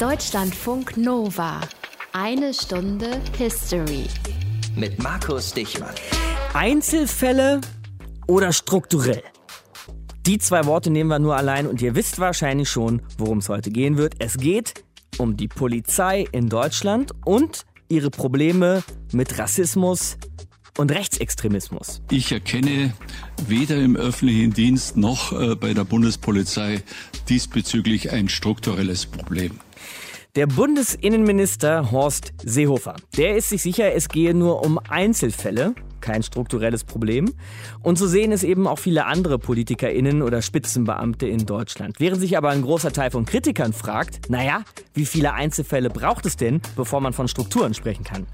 Deutschlandfunk Nova. Eine Stunde History. Mit Markus Dichmann. Einzelfälle oder strukturell? Die zwei Worte nehmen wir nur allein und ihr wisst wahrscheinlich schon, worum es heute gehen wird. Es geht um die Polizei in Deutschland und ihre Probleme mit Rassismus und Rechtsextremismus. Ich erkenne weder im öffentlichen Dienst noch äh, bei der Bundespolizei diesbezüglich ein strukturelles Problem. Der Bundesinnenminister Horst Seehofer, der ist sich sicher, es gehe nur um Einzelfälle, kein strukturelles Problem. Und so sehen es eben auch viele andere PolitikerInnen oder Spitzenbeamte in Deutschland. Während sich aber ein großer Teil von Kritikern fragt, naja, wie viele Einzelfälle braucht es denn, bevor man von Strukturen sprechen kann?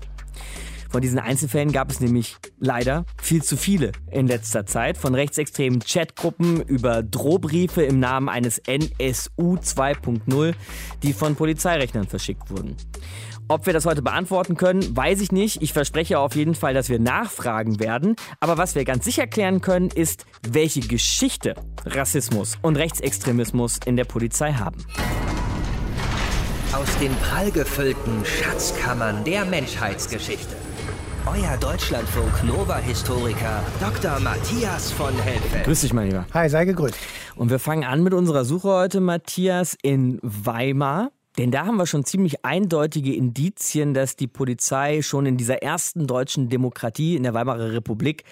Von diesen Einzelfällen gab es nämlich leider viel zu viele in letzter Zeit. Von rechtsextremen Chatgruppen über Drohbriefe im Namen eines NSU 2.0, die von Polizeirechnern verschickt wurden. Ob wir das heute beantworten können, weiß ich nicht. Ich verspreche auf jeden Fall, dass wir nachfragen werden. Aber was wir ganz sicher klären können, ist, welche Geschichte Rassismus und Rechtsextremismus in der Polizei haben. Aus den prallgefüllten Schatzkammern der Menschheitsgeschichte. Euer Deutschlandfunk Nova-Historiker Dr. Matthias von Helfeld. Grüß dich, mein Lieber. Hi, sei gegrüßt. Und wir fangen an mit unserer Suche heute, Matthias, in Weimar. Denn da haben wir schon ziemlich eindeutige Indizien, dass die Polizei schon in dieser ersten deutschen Demokratie in der Weimarer Republik,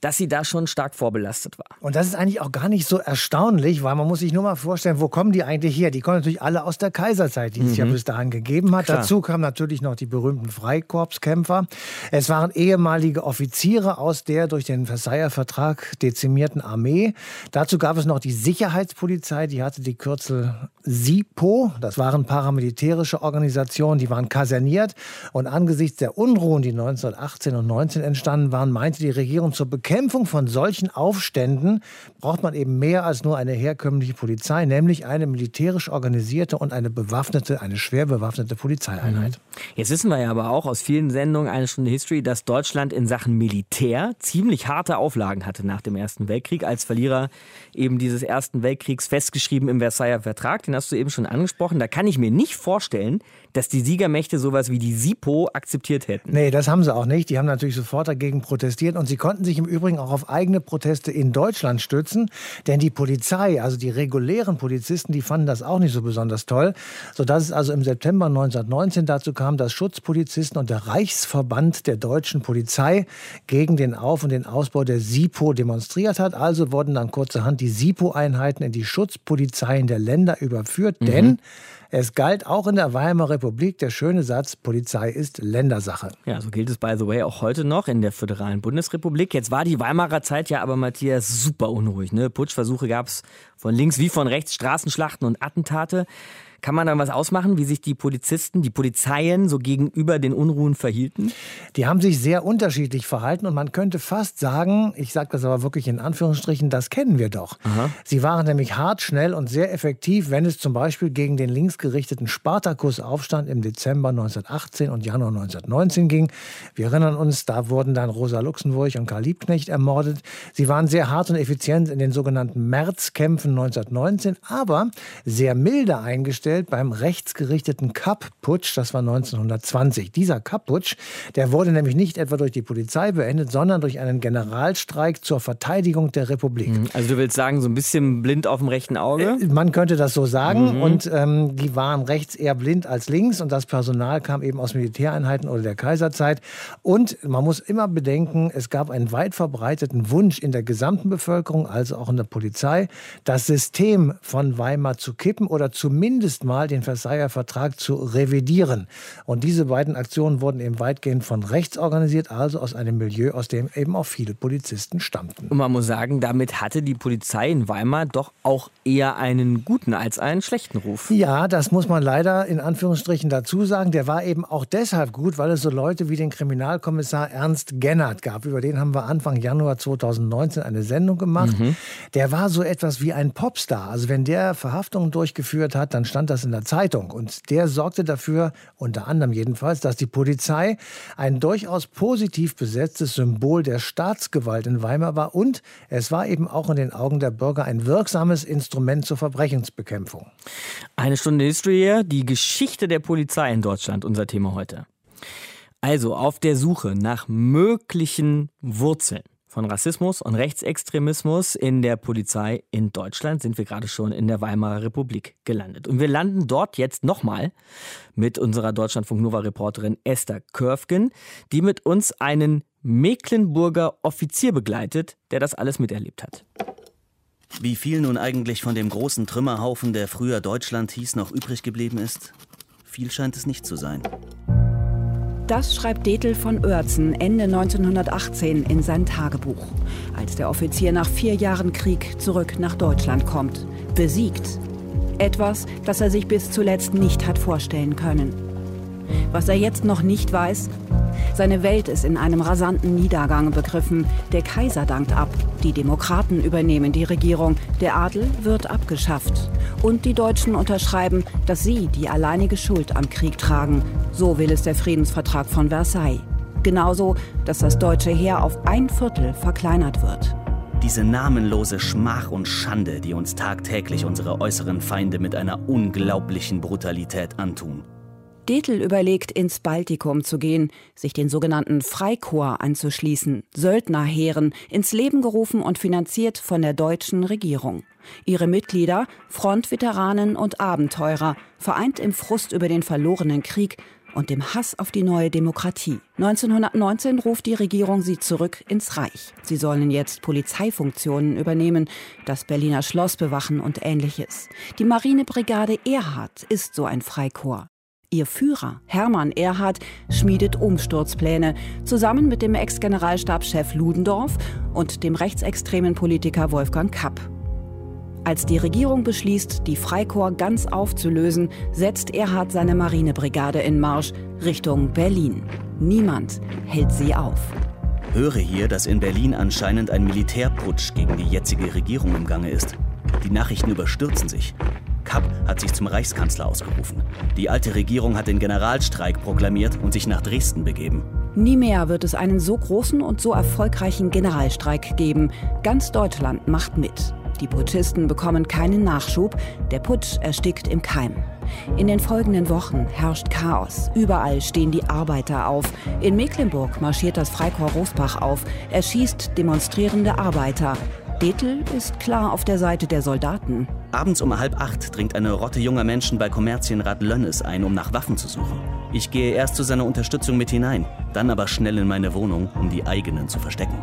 dass sie da schon stark vorbelastet war. Und das ist eigentlich auch gar nicht so erstaunlich, weil man muss sich nur mal vorstellen, wo kommen die eigentlich her? Die kommen natürlich alle aus der Kaiserzeit, die es ja bis dahin gegeben hat. Klar. Dazu kamen natürlich noch die berühmten Freikorpskämpfer. Es waren ehemalige Offiziere aus der durch den Versailler Vertrag dezimierten Armee. Dazu gab es noch die Sicherheitspolizei, die hatte die Kürzel SIPO. Das waren paramilitärische Organisationen, die waren kaserniert. Und angesichts der Unruhen, die 1918 und 19 entstanden waren, meinte die Regierung, zur Bekämpfung von solchen Aufständen braucht man eben mehr als nur eine herkömmliche Polizei, nämlich eine militärisch organisierte und eine bewaffnete, eine schwer bewaffnete Polizeieinheit. Jetzt wissen wir ja aber auch aus vielen Sendungen eine Stunde History, dass Deutschland in Sachen Militär ziemlich harte Auflagen hatte nach dem Ersten Weltkrieg, als Verlierer eben dieses Ersten Weltkriegs festgeschrieben im Versailler Vertrag. Den hast du eben schon angesprochen. Da kann ich mir nicht vorstellen, dass die Siegermächte sowas wie die SIPO akzeptiert hätten. Nee, das haben sie auch nicht. Die haben natürlich sofort dagegen protestiert und sie konnten sich im Übrigen auch auf eigene Proteste in Deutschland stützen, denn die Polizei, also die regulären Polizisten, die fanden das auch nicht so besonders toll, sodass es also im September 1919 dazu kam, dass Schutzpolizisten und der Reichsverband der deutschen Polizei gegen den Auf- und den Ausbau der SIPO demonstriert hat. Also wurden dann kurzerhand die SIPO-Einheiten in die Schutzpolizeien der Länder überführt, denn es galt auch in der Weimarer Republik der schöne Satz, Polizei ist Ländersache. Ja, so gilt es by the way auch heute noch in der föderalen Bundesrepublik. Jetzt war die Weimarer Zeit ja aber, Matthias, super unruhig. Ne? Putschversuche gab es von links wie von rechts, Straßenschlachten und Attentate. Kann man dann was ausmachen, wie sich die Polizisten, die Polizeien so gegenüber den Unruhen verhielten? Die haben sich sehr unterschiedlich verhalten und man könnte fast sagen, ich sage das aber wirklich in Anführungsstrichen, das kennen wir doch. Sie waren nämlich hart, schnell und sehr effektiv, wenn es zum Beispiel gegen den linksgerichteten Spartakusaufstand im Dezember 1918 und Januar 1919 ging. Wir erinnern uns, da wurden dann Rosa Luxemburg und Karl Liebknecht ermordet. Sie waren sehr hart und effizient in den sogenannten Märzkämpfen 1919, aber sehr milde eingestellt beim rechtsgerichteten Kapp-Putsch, das war 1920. Dieser Kapp-Putsch, der wurde nämlich nicht etwa durch die Polizei beendet, sondern durch einen Generalstreik zur Verteidigung der Republik. Also du willst sagen, so ein bisschen blind auf dem rechten Auge? Man könnte das so sagen. Und ähm, die waren rechts eher blind als links. Und das Personal kam eben aus Militäreinheiten oder der Kaiserzeit. Und man muss immer bedenken, es gab einen weit verbreiteten Wunsch in der gesamten Bevölkerung, also auch in der Polizei, das System von Weimar zu kippen oder zumindest mal den Versailler Vertrag zu revidieren. Und diese beiden Aktionen wurden eben weitgehend von rechts organisiert, also aus einem Milieu, aus dem eben auch viele Polizisten stammten. Und man muss sagen, damit hatte die Polizei in Weimar doch auch eher einen guten als einen schlechten Ruf. Ja, das muss man leider in Anführungsstrichen dazu sagen. Der war eben auch deshalb gut, weil es so Leute wie den Kriminalkommissar Ernst Gennert gab. Über den haben wir Anfang Januar 2019 eine Sendung gemacht. Der war so etwas wie ein Popstar. Also wenn der Verhaftungen durchgeführt hat, dann stand das in der Zeitung. Und der sorgte dafür, unter anderem jedenfalls, dass die Polizei ein durchaus positiv besetztes Symbol der Staatsgewalt in Weimar war. Und es war eben auch in den Augen der Bürger ein wirksames Instrument zur Verbrechensbekämpfung. Eine Stunde History, die Geschichte der Polizei in Deutschland, unser Thema heute. Also auf der Suche nach möglichen Wurzeln von Rassismus und Rechtsextremismus in der Polizei in Deutschland sind wir gerade schon in der Weimarer Republik gelandet. Und wir landen dort jetzt nochmal mit unserer Deutschlandfunk Nova Reporterin Esther Körfgen, die mit uns einen Mecklenburger Offizier begleitet, der das alles miterlebt hat. Wie viel nun eigentlich von dem großen Trümmerhaufen, der früher Deutschland hieß, noch übrig geblieben ist? Viel scheint es nicht zu sein. Das schreibt Detel von Oertzen Ende 1918 in sein Tagebuch, als der Offizier nach vier Jahren Krieg zurück nach Deutschland kommt. Besiegt. Etwas, das er sich bis zuletzt nicht hat vorstellen können. Was er jetzt noch nicht weiß, seine Welt ist in einem rasanten Niedergang begriffen. Der Kaiser dankt ab, die Demokraten übernehmen die Regierung, der Adel wird abgeschafft. Und die Deutschen unterschreiben, dass sie die alleinige Schuld am Krieg tragen. So will es der Friedensvertrag von Versailles. Genauso, dass das deutsche Heer auf ein Viertel verkleinert wird. Diese namenlose Schmach und Schande, die uns tagtäglich unsere äußeren Feinde mit einer unglaublichen Brutalität antun. Detel überlegt, ins Baltikum zu gehen, sich den sogenannten Freikorps anzuschließen, Söldnerheeren, ins Leben gerufen und finanziert von der deutschen Regierung. Ihre Mitglieder, Frontveteranen und Abenteurer, vereint im Frust über den verlorenen Krieg und dem Hass auf die neue Demokratie. 1919 ruft die Regierung sie zurück ins Reich. Sie sollen jetzt Polizeifunktionen übernehmen, das Berliner Schloss bewachen und ähnliches. Die Marinebrigade Erhard ist so ein Freikorps. Ihr Führer, Hermann Erhard, schmiedet Umsturzpläne zusammen mit dem Ex-Generalstabschef Ludendorff und dem rechtsextremen Politiker Wolfgang Kapp. Als die Regierung beschließt, die Freikorps ganz aufzulösen, setzt Erhard seine Marinebrigade in Marsch Richtung Berlin. Niemand hält sie auf. Höre hier, dass in Berlin anscheinend ein Militärputsch gegen die jetzige Regierung im Gange ist. Die Nachrichten überstürzen sich. Kapp hat sich zum Reichskanzler ausgerufen. Die alte Regierung hat den Generalstreik proklamiert und sich nach Dresden begeben. Nie mehr wird es einen so großen und so erfolgreichen Generalstreik geben. Ganz Deutschland macht mit. Die Putschisten bekommen keinen Nachschub. Der Putsch erstickt im Keim. In den folgenden Wochen herrscht Chaos. Überall stehen die Arbeiter auf. In Mecklenburg marschiert das Freikorps Rosbach auf. Er schießt demonstrierende Arbeiter. Detel ist klar auf der Seite der Soldaten. Abends um halb acht dringt eine Rotte junger Menschen bei Kommerzienrat Lönnes ein, um nach Waffen zu suchen. Ich gehe erst zu seiner Unterstützung mit hinein, dann aber schnell in meine Wohnung, um die eigenen zu verstecken.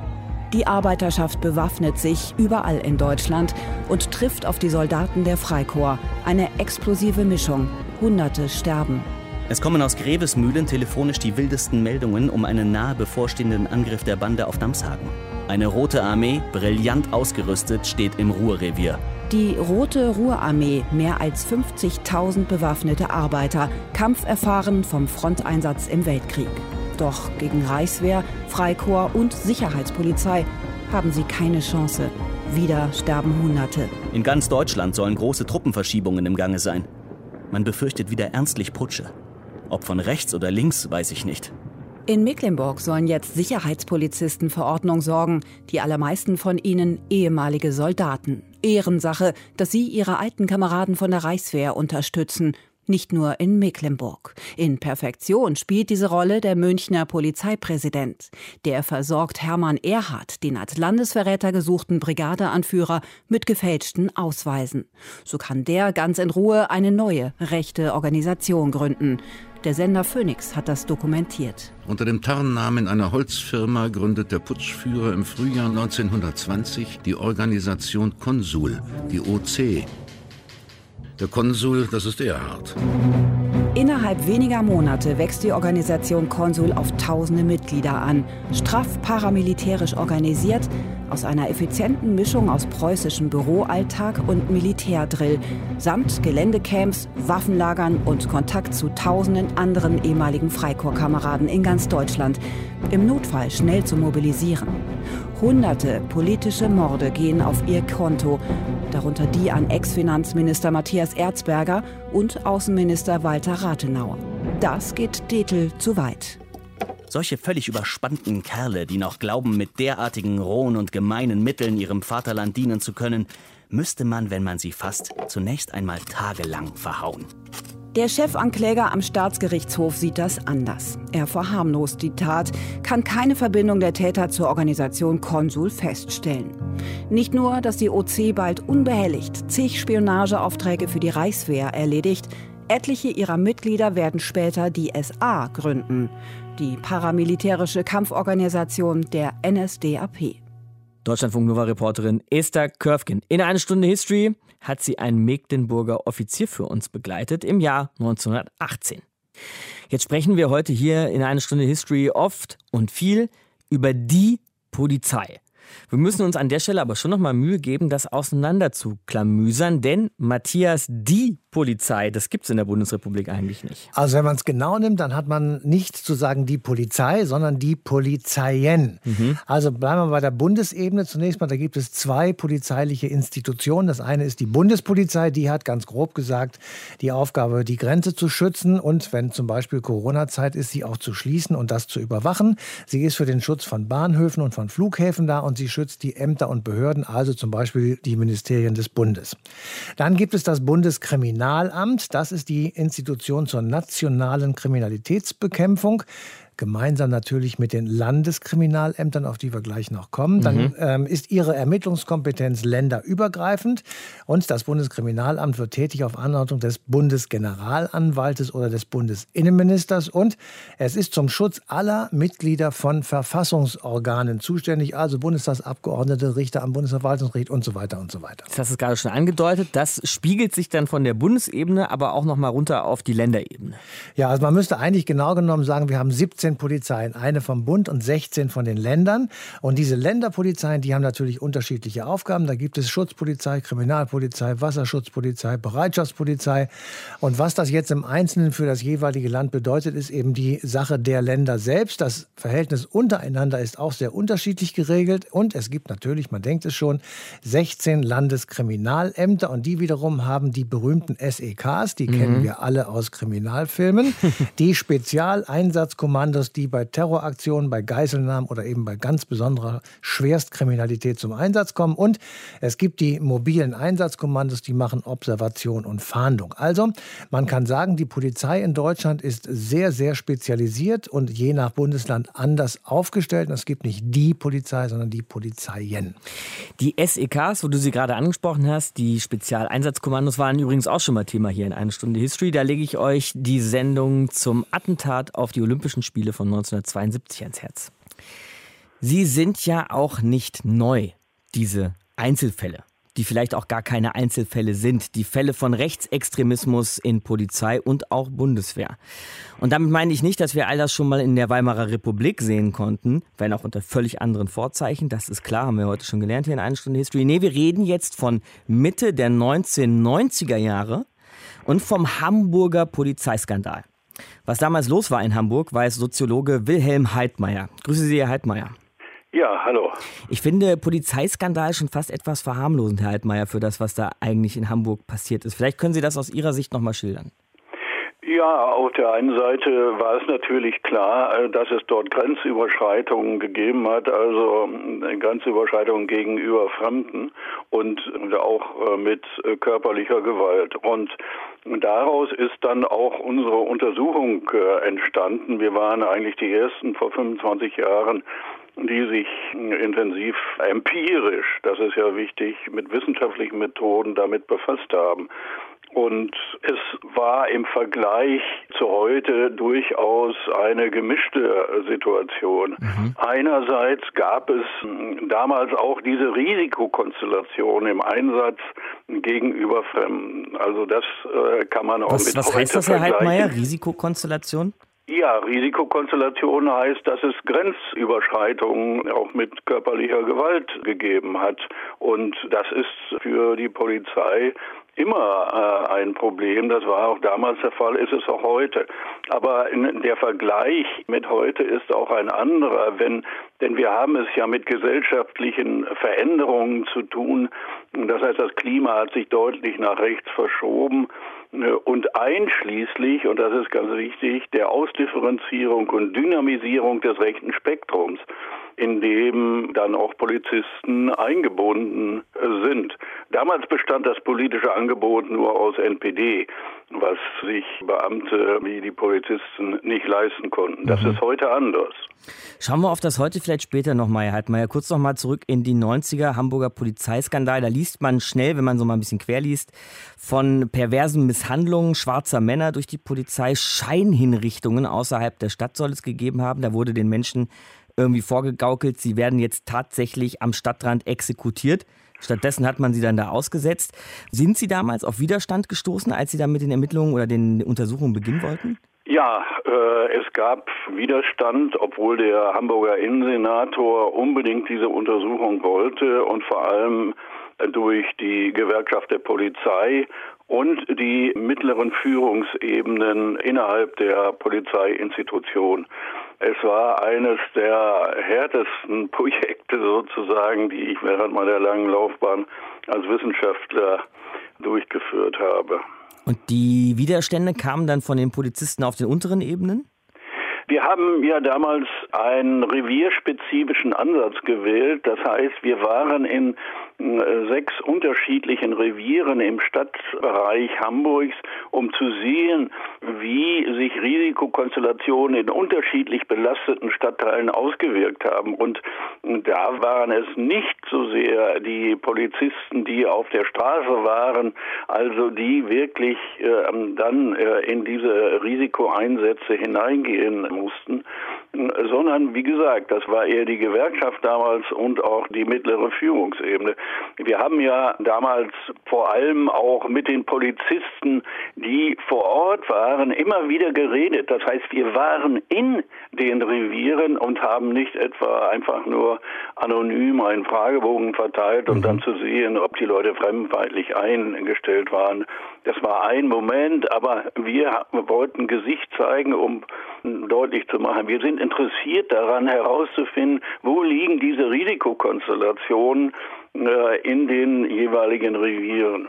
Die Arbeiterschaft bewaffnet sich überall in Deutschland und trifft auf die Soldaten der Freikorps. Eine explosive Mischung. Hunderte sterben. Es kommen aus Grevesmühlen telefonisch die wildesten Meldungen um einen nahe bevorstehenden Angriff der Bande auf Damshagen. Eine rote Armee, brillant ausgerüstet, steht im Ruhrrevier. Die Rote Ruhrarmee, mehr als 50.000 bewaffnete Arbeiter, kampferfahren vom Fronteinsatz im Weltkrieg. Doch gegen Reichswehr, Freikorps und Sicherheitspolizei haben sie keine Chance. Wieder sterben Hunderte. In ganz Deutschland sollen große Truppenverschiebungen im Gange sein. Man befürchtet wieder ernstlich Putsche. Ob von rechts oder links, weiß ich nicht. In Mecklenburg sollen jetzt Sicherheitspolizisten für Ordnung sorgen, die allermeisten von ihnen ehemalige Soldaten. Ehrensache, dass sie ihre alten Kameraden von der Reichswehr unterstützen. Nicht nur in Mecklenburg. In Perfektion spielt diese Rolle der Münchner Polizeipräsident. Der versorgt Hermann Erhard, den als Landesverräter gesuchten Brigadeanführer, mit gefälschten Ausweisen. So kann der ganz in Ruhe eine neue rechte Organisation gründen. Der Sender Phoenix hat das dokumentiert. Unter dem Tarnnamen einer Holzfirma gründet der Putschführer im Frühjahr 1920 die Organisation Konsul, die OC. Der Konsul, das ist Erhard. Innerhalb weniger Monate wächst die Organisation Konsul auf tausende Mitglieder an. Straff paramilitärisch organisiert, aus einer effizienten Mischung aus preußischem Büroalltag und Militärdrill, samt Geländecamps, Waffenlagern und Kontakt zu tausenden anderen ehemaligen Freikorpskameraden in ganz Deutschland. Im Notfall schnell zu mobilisieren. Hunderte politische Morde gehen auf ihr Konto, darunter die an Ex-Finanzminister Matthias Erzberger und Außenminister Walter Rathenau. Das geht Detel zu weit. Solche völlig überspannten Kerle, die noch glauben, mit derartigen rohen und gemeinen Mitteln ihrem Vaterland dienen zu können, müsste man, wenn man sie fasst, zunächst einmal tagelang verhauen. Der Chefankläger am Staatsgerichtshof sieht das anders. Er verharmlost die Tat, kann keine Verbindung der Täter zur Organisation Konsul feststellen. Nicht nur, dass die OC bald unbehelligt zig Spionageaufträge für die Reichswehr erledigt, etliche ihrer Mitglieder werden später die SA gründen, die paramilitärische Kampforganisation der NSDAP. Deutschlandfunk Nova Reporterin Esther Körfgen. In einer Stunde History hat sie einen Mecklenburger Offizier für uns begleitet im Jahr 1918. Jetzt sprechen wir heute hier in einer Stunde History oft und viel über die Polizei. Wir müssen uns an der Stelle aber schon noch mal Mühe geben, das auseinander zu klamüsern, denn Matthias, die Polizei, das gibt es in der Bundesrepublik eigentlich nicht. Also wenn man es genau nimmt, dann hat man nicht zu sagen die Polizei, sondern die Polizeien. Mhm. Also bleiben wir bei der Bundesebene zunächst mal, da gibt es zwei polizeiliche Institutionen. Das eine ist die Bundespolizei, die hat ganz grob gesagt die Aufgabe, die Grenze zu schützen und wenn zum Beispiel Corona-Zeit ist, sie auch zu schließen und das zu überwachen. Sie ist für den Schutz von Bahnhöfen und von Flughäfen da und sie schützt die Ämter und Behörden, also zum Beispiel die Ministerien des Bundes. Dann gibt es das Bundeskriminalamt, das ist die Institution zur nationalen Kriminalitätsbekämpfung gemeinsam natürlich mit den Landeskriminalämtern, auf die wir gleich noch kommen. Dann mhm. ähm, ist ihre Ermittlungskompetenz länderübergreifend und das Bundeskriminalamt wird tätig auf Anordnung des Bundesgeneralanwaltes oder des Bundesinnenministers und es ist zum Schutz aller Mitglieder von Verfassungsorganen zuständig, also Bundestagsabgeordnete, Richter am Bundesverwaltungsgericht und so weiter und so weiter. Das hast du gerade schon angedeutet. Das spiegelt sich dann von der Bundesebene, aber auch noch mal runter auf die Länderebene. Ja, also man müsste eigentlich genau genommen sagen, wir haben 17 16 Polizeien, eine vom Bund und 16 von den Ländern. Und diese Länderpolizeien, die haben natürlich unterschiedliche Aufgaben. Da gibt es Schutzpolizei, Kriminalpolizei, Wasserschutzpolizei, Bereitschaftspolizei. Und was das jetzt im Einzelnen für das jeweilige Land bedeutet, ist eben die Sache der Länder selbst. Das Verhältnis untereinander ist auch sehr unterschiedlich geregelt. Und es gibt natürlich, man denkt es schon, 16 Landeskriminalämter. Und die wiederum haben die berühmten SEKs, die mhm. kennen wir alle aus Kriminalfilmen, die Spezialeinsatzkommandos besonders die bei Terroraktionen, bei Geiselnahmen oder eben bei ganz besonderer Schwerstkriminalität zum Einsatz kommen. Und es gibt die mobilen Einsatzkommandos, die machen Observation und Fahndung. Also man kann sagen, die Polizei in Deutschland ist sehr, sehr spezialisiert und je nach Bundesland anders aufgestellt. Und es gibt nicht die Polizei, sondern die Polizeien. Die SEKs, wo du sie gerade angesprochen hast, die Spezialeinsatzkommandos waren übrigens auch schon mal Thema hier in einer Stunde History. Da lege ich euch die Sendung zum Attentat auf die Olympischen Spiele Spiele von 1972 ans Herz. Sie sind ja auch nicht neu, diese Einzelfälle, die vielleicht auch gar keine Einzelfälle sind, die Fälle von Rechtsextremismus in Polizei und auch Bundeswehr. Und damit meine ich nicht, dass wir all das schon mal in der Weimarer Republik sehen konnten, wenn auch unter völlig anderen Vorzeichen, das ist klar, haben wir heute schon gelernt hier in einer Stunde History. Nee, wir reden jetzt von Mitte der 1990er Jahre und vom Hamburger Polizeiskandal. Was damals los war in Hamburg, weiß Soziologe Wilhelm Heidmeier. Grüße Sie, Herr Heidmeier. Ja, hallo. Ich finde Polizeiskandal schon fast etwas verharmlosend, Herr Heidmeier, für das, was da eigentlich in Hamburg passiert ist. Vielleicht können Sie das aus Ihrer Sicht nochmal schildern. Ja, auf der einen Seite war es natürlich klar, äh, dass es dort Grenzüberschreitungen gegeben hat, also äh, Grenzüberschreitungen gegenüber Fremden und auch äh, mit körperlicher Gewalt. Und daraus ist dann auch unsere Untersuchung entstanden. Wir waren eigentlich die ersten vor 25 Jahren die sich intensiv empirisch, das ist ja wichtig, mit wissenschaftlichen Methoden damit befasst haben. Und es war im Vergleich zu heute durchaus eine gemischte Situation. Mhm. Einerseits gab es damals auch diese Risikokonstellation im Einsatz gegenüber Fremden. Also das äh, kann man auch was, mit Was heißt das, Herr Heidmeier, Risikokonstellation? Ja, Risikokonstellation heißt, dass es Grenzüberschreitungen auch mit körperlicher Gewalt gegeben hat. Und das ist für die Polizei immer äh, ein Problem. Das war auch damals der Fall, ist es auch heute. Aber der Vergleich mit heute ist auch ein anderer, wenn, denn wir haben es ja mit gesellschaftlichen Veränderungen zu tun. Das heißt, das Klima hat sich deutlich nach rechts verschoben äh, und einschließlich, und das ist ganz wichtig, der Ausdifferenzierung und Dynamisierung des rechten Spektrums in dem dann auch Polizisten eingebunden sind. Damals bestand das politische Angebot nur aus NPD, was sich Beamte wie die Polizisten nicht leisten konnten. Das mhm. ist heute anders. Schauen wir auf das heute vielleicht später nochmal, Herr Heidmeier. Kurz nochmal zurück in die 90er, Hamburger Polizeiskandal. Da liest man schnell, wenn man so mal ein bisschen quer liest, von perversen Misshandlungen schwarzer Männer durch die Polizei. Scheinhinrichtungen außerhalb der Stadt soll es gegeben haben. Da wurde den Menschen irgendwie vorgegaukelt, sie werden jetzt tatsächlich am Stadtrand exekutiert. Stattdessen hat man sie dann da ausgesetzt. Sind Sie damals auf Widerstand gestoßen, als Sie da mit den Ermittlungen oder den Untersuchungen beginnen wollten? Ja, äh, es gab Widerstand, obwohl der Hamburger Innensenator unbedingt diese Untersuchung wollte und vor allem durch die Gewerkschaft der Polizei und die mittleren Führungsebenen innerhalb der Polizeiinstitution. Es war eines der härtesten Projekte sozusagen, die ich während meiner langen Laufbahn als Wissenschaftler durchgeführt habe. Und die Widerstände kamen dann von den Polizisten auf den unteren Ebenen? Wir haben ja damals einen revierspezifischen Ansatz gewählt. Das heißt, wir waren in sechs unterschiedlichen Revieren im Stadtbereich Hamburgs, um zu sehen, wie sich Risikokonstellationen in unterschiedlich belasteten Stadtteilen ausgewirkt haben. Und da waren es nicht so sehr die Polizisten, die auf der Straße waren, also die wirklich äh, dann äh, in diese Risikoeinsätze hineingehen mussten, sondern wie gesagt, das war eher die Gewerkschaft damals und auch die mittlere Führungsebene. Wir haben ja damals vor allem auch mit den Polizisten, die vor Ort waren, immer wieder geredet. Das heißt, wir waren in den Revieren und haben nicht etwa einfach nur anonym einen Fragebogen verteilt, um mhm. dann zu sehen, ob die Leute fremdenfeindlich eingestellt waren. Das war ein Moment, aber wir wollten Gesicht zeigen, um deutlich zu machen, wir sind interessiert daran herauszufinden, wo liegen diese Risikokonstellationen in den jeweiligen Revieren.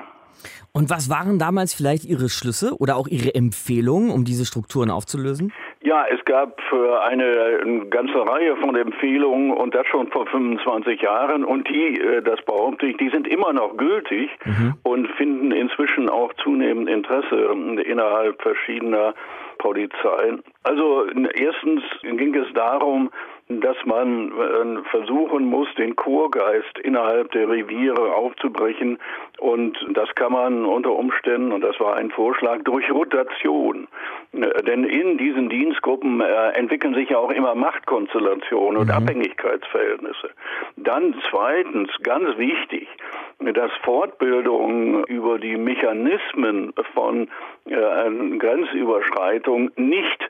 Und was waren damals vielleicht Ihre Schlüsse oder auch Ihre Empfehlungen, um diese Strukturen aufzulösen? Ja, es gab eine ganze Reihe von Empfehlungen und das schon vor 25 Jahren und die, äh, das behaupte ich, die sind immer noch gültig mhm. und finden inzwischen auch zunehmend Interesse innerhalb verschiedener Polizeien. Also erstens ging es darum, dass man äh, versuchen muss, den Chorgeist innerhalb der Reviere aufzubrechen. Und das kann man unter Umständen, und das war ein Vorschlag, durch Rotation. Äh, denn in diesen Dienstgruppen äh, entwickeln sich ja auch immer Machtkonstellationen und mhm. Abhängigkeitsverhältnisse. Dann zweitens, ganz wichtig, dass Fortbildung über die Mechanismen von Grenzüberschreitung nicht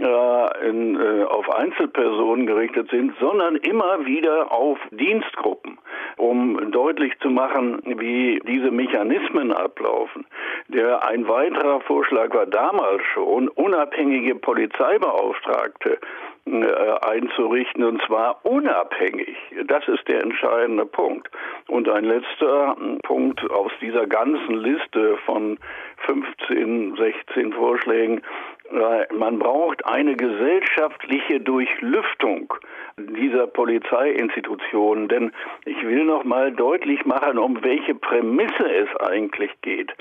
äh, in, äh, auf Einzelpersonen gerichtet sind, sondern immer wieder auf Dienstgruppen, um deutlich zu machen, wie diese Mechanismen ablaufen. Der ein weiterer Vorschlag war damals schon, unabhängige Polizeibeauftragte äh, einzurichten und zwar unabhängig. Das ist der entscheidende Punkt. Und ein letzter Punkt aus dieser ganzen Liste von 15, 16 Vorschlägen. Äh, man braucht eine gesellschaftliche Durchlüftung dieser Polizeiinstitutionen, denn ich will noch mal deutlich machen, um welche Prämisse es eigentlich geht.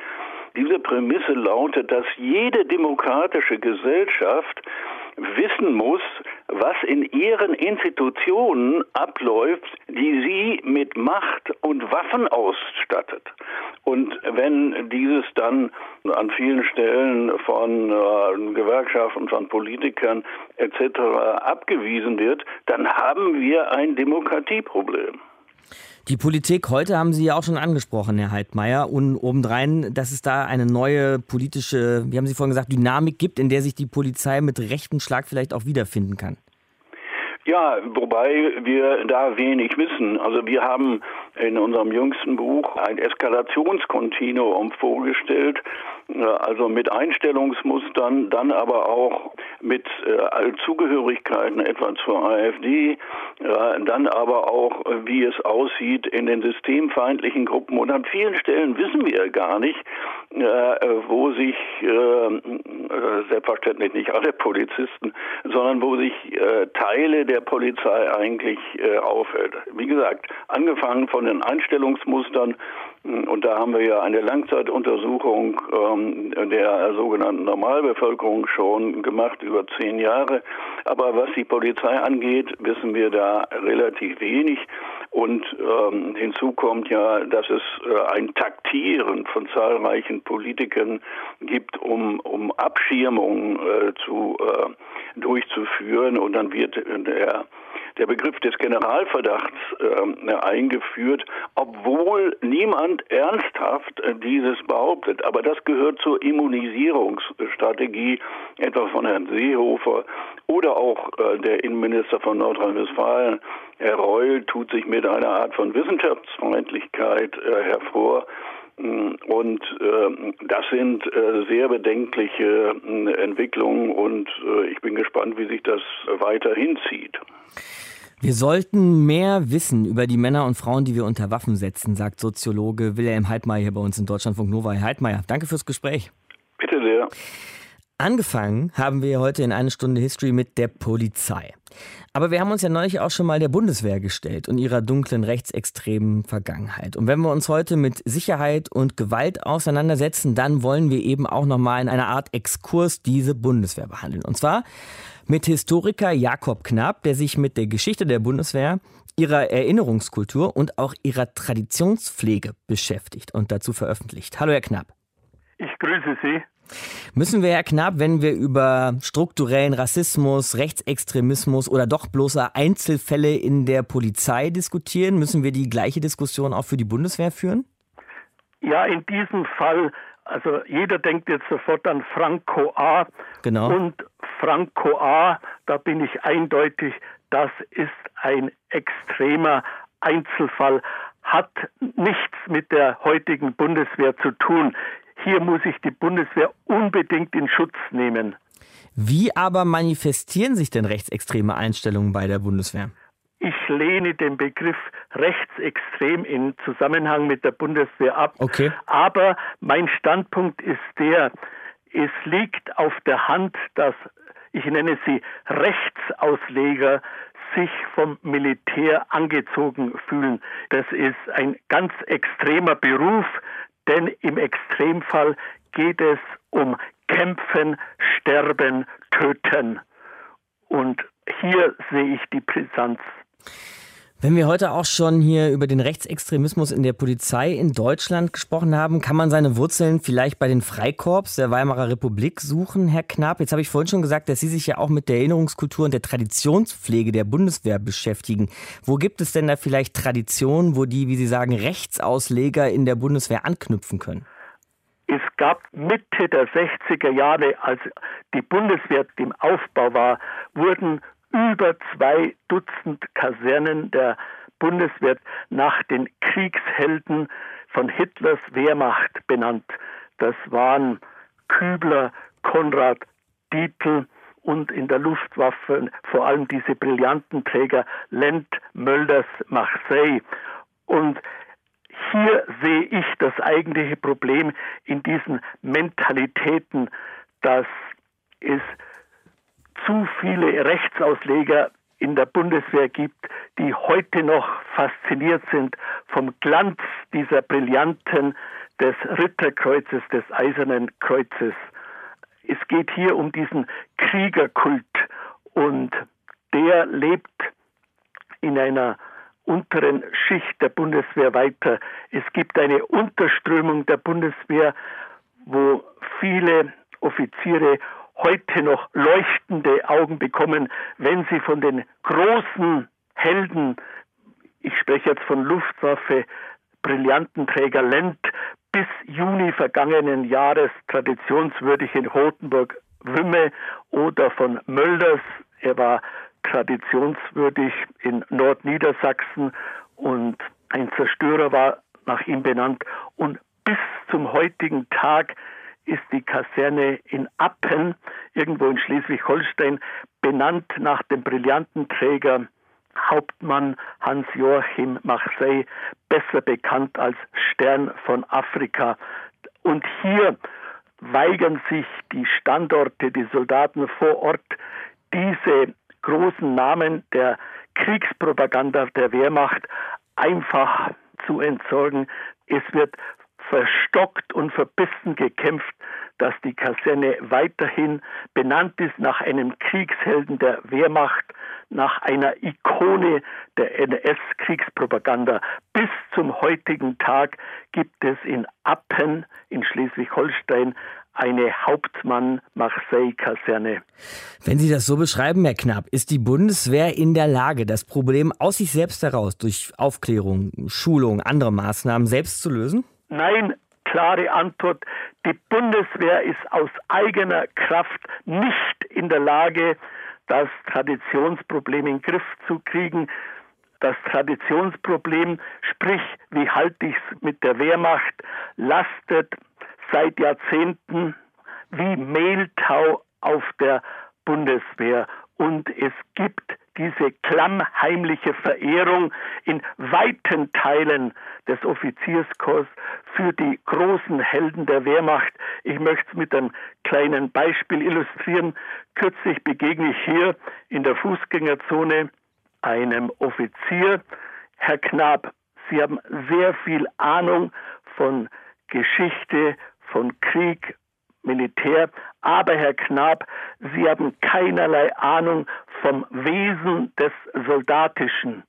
Diese Prämisse lautet, dass jede demokratische Gesellschaft wissen muss, was in ihren Institutionen abläuft, die sie mit Macht und Waffen ausstattet. Und wenn dieses dann an vielen Stellen von äh, Gewerkschaften, von Politikern etc. abgewiesen wird, dann haben wir ein Demokratieproblem. Die Politik heute haben Sie ja auch schon angesprochen, Herr Heidmeier. Und obendrein, dass es da eine neue politische, wie haben Sie vorhin gesagt, Dynamik gibt, in der sich die Polizei mit rechten Schlag vielleicht auch wiederfinden kann. Ja, wobei wir da wenig wissen. Also wir haben in unserem jüngsten Buch ein Eskalationskontinuum vorgestellt, also mit Einstellungsmustern, dann aber auch mit äh, Zugehörigkeiten etwa zur AfD, äh, dann aber auch, wie es aussieht in den systemfeindlichen Gruppen. Und an vielen Stellen wissen wir gar nicht, wo sich selbstverständlich nicht alle Polizisten, sondern wo sich Teile der Polizei eigentlich aufhält. Wie gesagt, angefangen von den Einstellungsmustern und da haben wir ja eine Langzeituntersuchung ähm, der sogenannten Normalbevölkerung schon gemacht, über zehn Jahre. Aber was die Polizei angeht, wissen wir da relativ wenig. Und ähm, hinzu kommt ja, dass es äh, ein Taktieren von zahlreichen Politikern gibt, um, um Abschirmung äh, zu, äh, durchzuführen. Und dann wird der der Begriff des Generalverdachts äh, eingeführt, obwohl niemand ernsthaft äh, dieses behauptet. Aber das gehört zur Immunisierungsstrategie etwa von Herrn Seehofer oder auch äh, der Innenminister von Nordrhein-Westfalen, Herr Reul, tut sich mit einer Art von Wissenschaftsfreundlichkeit äh, hervor. Mm, und äh, das sind äh, sehr bedenkliche äh, Entwicklungen und äh, ich bin gespannt, wie sich das weiter hinzieht. Wir sollten mehr wissen über die Männer und Frauen, die wir unter Waffen setzen, sagt Soziologe Wilhelm Heidmeier hier bei uns in Deutschlandfunk Nova. Herr Heidmeier, danke fürs Gespräch. Bitte sehr. Angefangen haben wir heute in eine Stunde History mit der Polizei. Aber wir haben uns ja neulich auch schon mal der Bundeswehr gestellt und ihrer dunklen rechtsextremen Vergangenheit. Und wenn wir uns heute mit Sicherheit und Gewalt auseinandersetzen, dann wollen wir eben auch noch mal in einer Art Exkurs diese Bundeswehr behandeln. Und zwar mit Historiker Jakob Knapp, der sich mit der Geschichte der Bundeswehr, ihrer Erinnerungskultur und auch ihrer Traditionspflege beschäftigt und dazu veröffentlicht. Hallo, Herr Knapp. Ich grüße Sie. Müssen wir, Herr Knapp, wenn wir über strukturellen Rassismus, Rechtsextremismus oder doch bloße Einzelfälle in der Polizei diskutieren, müssen wir die gleiche Diskussion auch für die Bundeswehr führen? Ja, in diesem Fall also jeder denkt jetzt sofort an Franco A. Genau. Und Franco A., da bin ich eindeutig, das ist ein extremer Einzelfall, hat nichts mit der heutigen Bundeswehr zu tun. Hier muss ich die Bundeswehr unbedingt in Schutz nehmen. Wie aber manifestieren sich denn rechtsextreme Einstellungen bei der Bundeswehr? Ich lehne den Begriff rechtsextrem in Zusammenhang mit der Bundeswehr ab. Okay. Aber mein Standpunkt ist der, es liegt auf der Hand, dass ich nenne sie Rechtsausleger sich vom Militär angezogen fühlen. Das ist ein ganz extremer Beruf, denn im Extremfall geht es um Kämpfen, Sterben, Töten. Und hier sehe ich die Brisanz. Wenn wir heute auch schon hier über den Rechtsextremismus in der Polizei in Deutschland gesprochen haben, kann man seine Wurzeln vielleicht bei den Freikorps der Weimarer Republik suchen, Herr Knapp. Jetzt habe ich vorhin schon gesagt, dass Sie sich ja auch mit der Erinnerungskultur und der Traditionspflege der Bundeswehr beschäftigen. Wo gibt es denn da vielleicht Traditionen, wo die, wie Sie sagen, Rechtsausleger in der Bundeswehr anknüpfen können? Es gab Mitte der 60er Jahre, als die Bundeswehr im Aufbau war, wurden über zwei Dutzend Kasernen der Bundeswehr nach den Kriegshelden von Hitlers Wehrmacht benannt. Das waren Kübler, Konrad, Dietl und in der Luftwaffe vor allem diese brillanten Träger Lent, Mölders, Marseille. Und hier sehe ich das eigentliche Problem in diesen Mentalitäten, dass es zu viele Rechtsausleger in der Bundeswehr gibt, die heute noch fasziniert sind vom Glanz dieser Brillanten des Ritterkreuzes, des Eisernen Kreuzes. Es geht hier um diesen Kriegerkult und der lebt in einer unteren Schicht der Bundeswehr weiter. Es gibt eine Unterströmung der Bundeswehr, wo viele Offiziere heute noch leuchtende Augen bekommen, wenn sie von den großen Helden, ich spreche jetzt von Luftwaffe, Brillantenträger Lent, bis Juni vergangenen Jahres traditionswürdig in Rotenburg Wümme oder von Mölders, er war traditionswürdig in Nordniedersachsen und ein Zerstörer war nach ihm benannt. Und bis zum heutigen Tag ist die Kaserne in Appen, irgendwo in Schleswig-Holstein, benannt nach dem brillanten Träger Hauptmann Hans-Joachim Marseille, besser bekannt als Stern von Afrika. Und hier weigern sich die Standorte, die Soldaten vor Ort, diese großen Namen der Kriegspropaganda der Wehrmacht einfach zu entsorgen. Es wird verstockt und verbissen gekämpft, dass die Kaserne weiterhin benannt ist nach einem Kriegshelden der Wehrmacht, nach einer Ikone der NS-Kriegspropaganda. Bis zum heutigen Tag gibt es in Appen in Schleswig-Holstein eine Hauptmann-Marseille-Kaserne. Wenn Sie das so beschreiben, Herr Knapp, ist die Bundeswehr in der Lage, das Problem aus sich selbst heraus durch Aufklärung, Schulung, andere Maßnahmen selbst zu lösen? Nein, klare Antwort. Die Bundeswehr ist aus eigener Kraft nicht in der Lage, das Traditionsproblem in den Griff zu kriegen. Das Traditionsproblem, sprich, wie halte ich es mit der Wehrmacht, lastet seit Jahrzehnten wie Mehltau auf der Bundeswehr. Und es gibt diese klammheimliche Verehrung in weiten Teilen des Offizierskorps für die großen Helden der Wehrmacht. Ich möchte es mit einem kleinen Beispiel illustrieren. Kürzlich begegne ich hier in der Fußgängerzone einem Offizier. Herr Knab, Sie haben sehr viel Ahnung von Geschichte, von Krieg, Militär, aber Herr Knab, Sie haben keinerlei Ahnung vom Wesen des Soldatischen.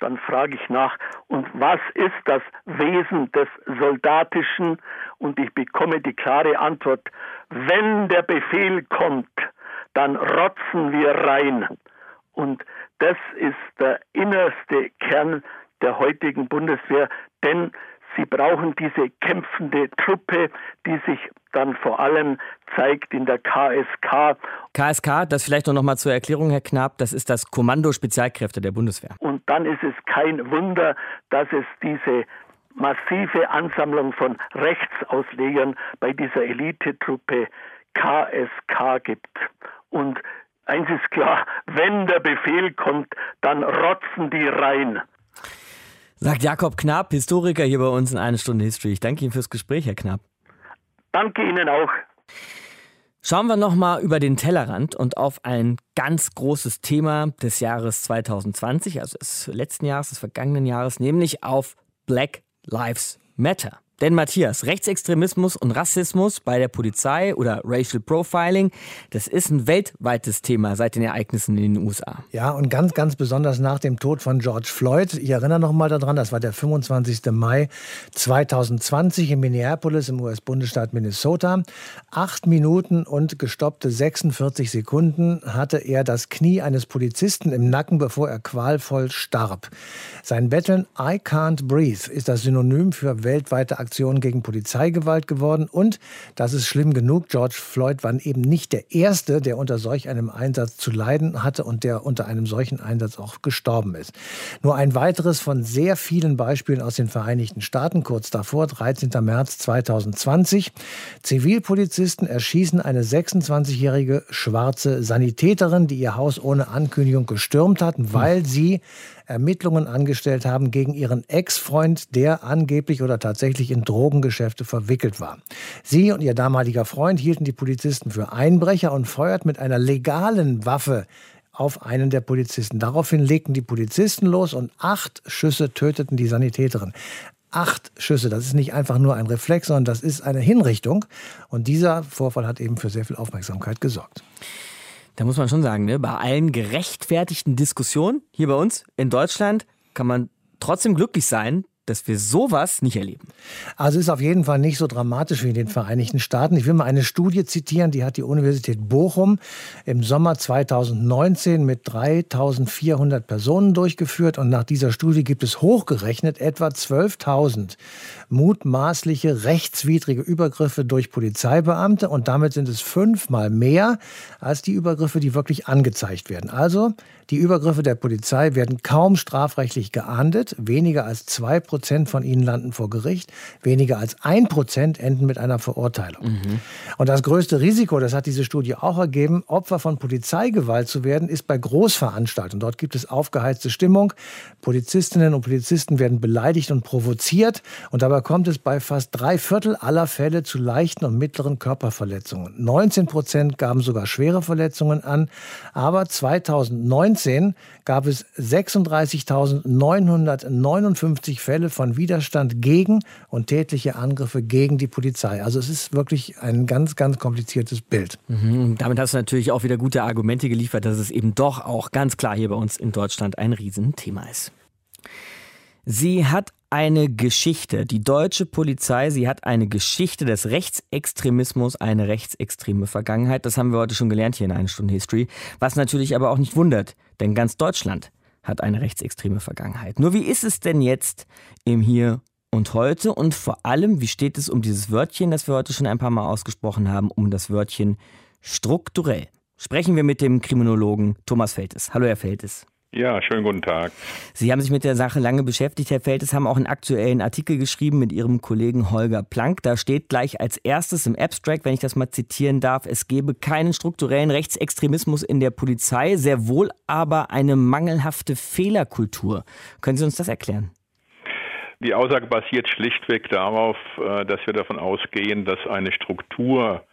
Dann frage ich nach, und was ist das Wesen des Soldatischen? Und ich bekomme die klare Antwort, wenn der Befehl kommt, dann rotzen wir rein. Und das ist der innerste Kern der heutigen Bundeswehr, denn Sie brauchen diese kämpfende Truppe, die sich dann vor allem zeigt in der KSK. KSK, das vielleicht noch mal zur Erklärung, Herr Knapp, das ist das Kommando Spezialkräfte der Bundeswehr. Und dann ist es kein Wunder, dass es diese massive Ansammlung von Rechtsauslegern bei dieser Elitetruppe KSK gibt. Und eins ist klar, wenn der Befehl kommt, dann rotzen die rein. Sagt Jakob Knapp, Historiker hier bei uns in eine Stunde History. Ich danke Ihnen fürs Gespräch, Herr Knapp. Danke Ihnen auch. Schauen wir nochmal über den Tellerrand und auf ein ganz großes Thema des Jahres 2020, also des letzten Jahres, des vergangenen Jahres, nämlich auf Black Lives Matter. Denn Matthias, Rechtsextremismus und Rassismus bei der Polizei oder Racial Profiling, das ist ein weltweites Thema seit den Ereignissen in den USA. Ja, und ganz, ganz besonders nach dem Tod von George Floyd. Ich erinnere noch mal daran, das war der 25. Mai 2020 in Minneapolis im US-Bundesstaat Minnesota. Acht Minuten und gestoppte 46 Sekunden hatte er das Knie eines Polizisten im Nacken, bevor er qualvoll starb. Sein Betteln I Can't Breathe ist das Synonym für weltweite Aktionen Aktion gegen Polizeigewalt geworden. Und, das ist schlimm genug, George Floyd war eben nicht der Erste, der unter solch einem Einsatz zu leiden hatte und der unter einem solchen Einsatz auch gestorben ist. Nur ein weiteres von sehr vielen Beispielen aus den Vereinigten Staaten. Kurz davor, 13. März 2020. Zivilpolizisten erschießen eine 26-jährige schwarze Sanitäterin, die ihr Haus ohne Ankündigung gestürmt hat, weil sie Ermittlungen angestellt haben gegen ihren Ex-Freund, der angeblich oder tatsächlich in Drogengeschäfte verwickelt war. Sie und ihr damaliger Freund hielten die Polizisten für Einbrecher und feuerten mit einer legalen Waffe auf einen der Polizisten. Daraufhin legten die Polizisten los und acht Schüsse töteten die Sanitäterin. Acht Schüsse, das ist nicht einfach nur ein Reflex, sondern das ist eine Hinrichtung. Und dieser Vorfall hat eben für sehr viel Aufmerksamkeit gesorgt da muss man schon sagen, ne, bei allen gerechtfertigten Diskussionen hier bei uns in Deutschland kann man trotzdem glücklich sein, dass wir sowas nicht erleben. Also ist auf jeden Fall nicht so dramatisch wie in den Vereinigten Staaten. Ich will mal eine Studie zitieren, die hat die Universität Bochum im Sommer 2019 mit 3400 Personen durchgeführt und nach dieser Studie gibt es hochgerechnet etwa 12.000 mutmaßliche rechtswidrige Übergriffe durch Polizeibeamte und damit sind es fünfmal mehr als die Übergriffe, die wirklich angezeigt werden. Also die Übergriffe der Polizei werden kaum strafrechtlich geahndet. Weniger als zwei Prozent von ihnen landen vor Gericht. Weniger als ein Prozent enden mit einer Verurteilung. Mhm. Und das größte Risiko, das hat diese Studie auch ergeben, Opfer von Polizeigewalt zu werden, ist bei Großveranstaltungen. Dort gibt es aufgeheizte Stimmung. Polizistinnen und Polizisten werden beleidigt und provoziert. Und dabei kommt es bei fast drei Viertel aller Fälle zu leichten und mittleren Körperverletzungen. 19 Prozent gaben sogar schwere Verletzungen an. Aber 2019 2019 gab es 36.959 Fälle von Widerstand gegen und tätliche Angriffe gegen die Polizei. Also es ist wirklich ein ganz, ganz kompliziertes Bild. Mhm. Damit hast du natürlich auch wieder gute Argumente geliefert, dass es eben doch auch ganz klar hier bei uns in Deutschland ein Riesenthema ist. Sie hat eine Geschichte. Die deutsche Polizei, sie hat eine Geschichte des Rechtsextremismus, eine rechtsextreme Vergangenheit. Das haben wir heute schon gelernt hier in einer Stunde History. Was natürlich aber auch nicht wundert, denn ganz Deutschland hat eine rechtsextreme Vergangenheit. Nur wie ist es denn jetzt im Hier und heute? Und vor allem, wie steht es um dieses Wörtchen, das wir heute schon ein paar Mal ausgesprochen haben, um das Wörtchen strukturell? Sprechen wir mit dem Kriminologen Thomas Feltes. Hallo, Herr Feltes. Ja, schönen guten Tag. Sie haben sich mit der Sache lange beschäftigt, Herr Feltes, haben auch einen aktuellen Artikel geschrieben mit Ihrem Kollegen Holger Planck. Da steht gleich als erstes im Abstract, wenn ich das mal zitieren darf, es gebe keinen strukturellen Rechtsextremismus in der Polizei, sehr wohl aber eine mangelhafte Fehlerkultur. Können Sie uns das erklären? Die Aussage basiert schlichtweg darauf, äh, dass wir davon ausgehen, dass eine Struktur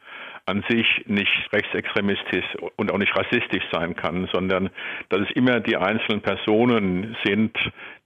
an sich nicht rechtsextremistisch und auch nicht rassistisch sein kann, sondern dass es immer die einzelnen Personen sind,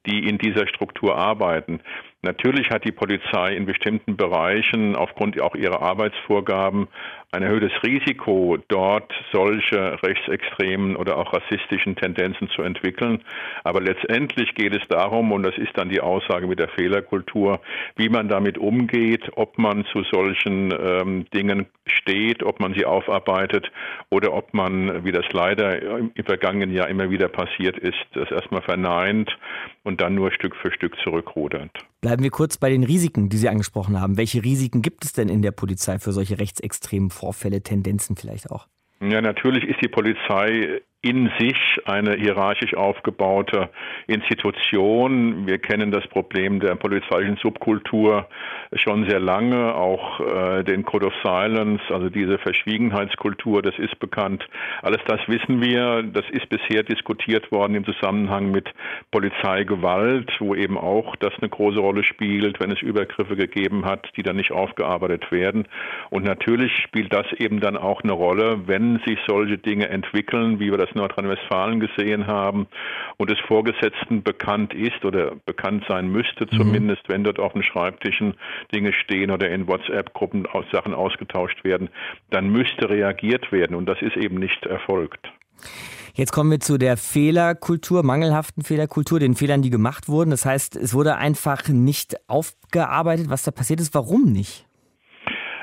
die in dieser Struktur arbeiten. Natürlich hat die Polizei in bestimmten Bereichen aufgrund auch ihrer Arbeitsvorgaben ein erhöhtes Risiko, dort solche rechtsextremen oder auch rassistischen Tendenzen zu entwickeln. Aber letztendlich geht es darum, und das ist dann die Aussage mit der Fehlerkultur, wie man damit umgeht, ob man zu solchen ähm, Dingen steht, ob man sie aufarbeitet oder ob man, wie das leider im vergangenen Jahr immer wieder passiert ist, das erstmal verneint und dann nur Stück für Stück zurückrudert. Bleiben wir kurz bei den Risiken, die Sie angesprochen haben. Welche Risiken gibt es denn in der Polizei für solche rechtsextremen Vorfälle, Tendenzen vielleicht auch? Ja, natürlich ist die Polizei in sich eine hierarchisch aufgebaute Institution. Wir kennen das Problem der polizeilichen Subkultur schon sehr lange, auch äh, den Code of Silence, also diese Verschwiegenheitskultur, das ist bekannt. Alles das wissen wir, das ist bisher diskutiert worden im Zusammenhang mit Polizeigewalt, wo eben auch das eine große Rolle spielt, wenn es Übergriffe gegeben hat, die dann nicht aufgearbeitet werden. Und natürlich spielt das eben dann auch eine Rolle, wenn sich solche Dinge entwickeln, wie wir das Nordrhein-Westfalen gesehen haben und es Vorgesetzten bekannt ist oder bekannt sein müsste, mhm. zumindest wenn dort auf den Schreibtischen Dinge stehen oder in WhatsApp-Gruppen Sachen ausgetauscht werden, dann müsste reagiert werden und das ist eben nicht erfolgt. Jetzt kommen wir zu der Fehlerkultur, mangelhaften Fehlerkultur, den Fehlern, die gemacht wurden. Das heißt, es wurde einfach nicht aufgearbeitet, was da passiert ist. Warum nicht?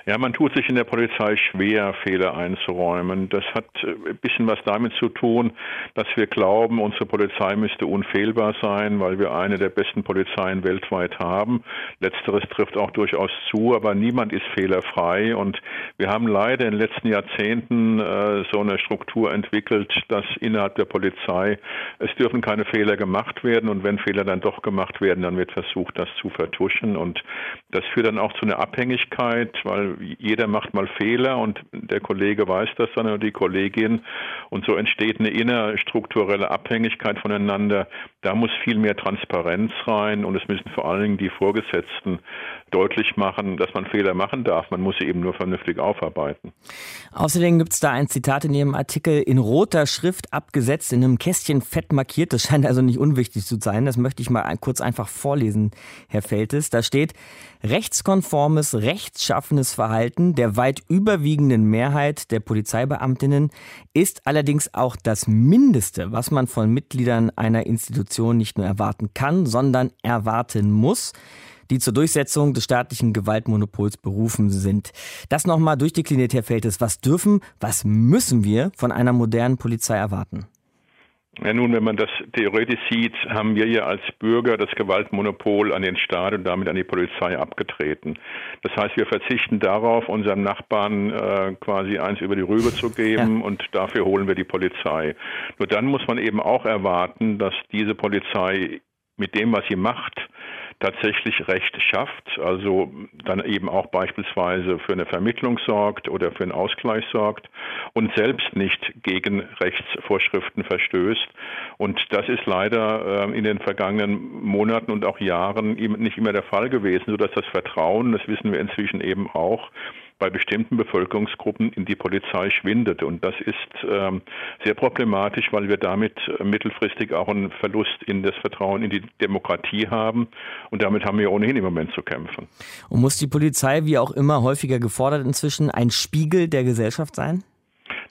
Ja, man tut sich in der Polizei schwer, Fehler einzuräumen. Das hat äh, ein bisschen was damit zu tun, dass wir glauben, unsere Polizei müsste unfehlbar sein, weil wir eine der besten Polizeien weltweit haben. Letzteres trifft auch durchaus zu, aber niemand ist fehlerfrei. Und wir haben leider in den letzten Jahrzehnten äh, so eine Struktur entwickelt, dass innerhalb der Polizei es dürfen keine Fehler gemacht werden. Und wenn Fehler dann doch gemacht werden, dann wird versucht, das zu vertuschen. Und das führt dann auch zu einer Abhängigkeit, weil jeder macht mal Fehler und der Kollege weiß das dann oder die Kollegin und so entsteht eine innerstrukturelle Abhängigkeit voneinander. Da muss viel mehr Transparenz rein und es müssen vor allen Dingen die Vorgesetzten deutlich machen, dass man Fehler machen darf. Man muss sie eben nur vernünftig aufarbeiten. Außerdem gibt es da ein Zitat in Ihrem Artikel in roter Schrift abgesetzt, in einem Kästchen fett markiert. Das scheint also nicht unwichtig zu sein. Das möchte ich mal kurz einfach vorlesen, Herr Feltes. Da steht, rechtskonformes, rechtschaffenes Verhalten der weit überwiegenden Mehrheit der Polizeibeamtinnen ist allerdings auch das Mindeste, was man von Mitgliedern einer Institution nicht nur erwarten kann, sondern erwarten muss die zur Durchsetzung des staatlichen Gewaltmonopols berufen sind. Das nochmal durchdekliniert, Herr Feltes. Was dürfen, was müssen wir von einer modernen Polizei erwarten? Ja, nun, wenn man das theoretisch sieht, haben wir ja als Bürger das Gewaltmonopol an den Staat und damit an die Polizei abgetreten. Das heißt, wir verzichten darauf, unserem Nachbarn äh, quasi eins über die Rübe zu geben ja. und dafür holen wir die Polizei. Nur dann muss man eben auch erwarten, dass diese Polizei mit dem, was sie macht, tatsächlich Recht schafft, also dann eben auch beispielsweise für eine Vermittlung sorgt oder für einen Ausgleich sorgt und selbst nicht gegen Rechtsvorschriften verstößt. Und das ist leider äh, in den vergangenen Monaten und auch Jahren nicht immer der Fall gewesen, sodass das Vertrauen, das wissen wir inzwischen eben auch, bei bestimmten Bevölkerungsgruppen in die Polizei schwindet. Und das ist ähm, sehr problematisch, weil wir damit mittelfristig auch einen Verlust in das Vertrauen in die Demokratie haben. Und damit haben wir ohnehin im Moment zu kämpfen. Und muss die Polizei, wie auch immer häufiger gefordert inzwischen, ein Spiegel der Gesellschaft sein?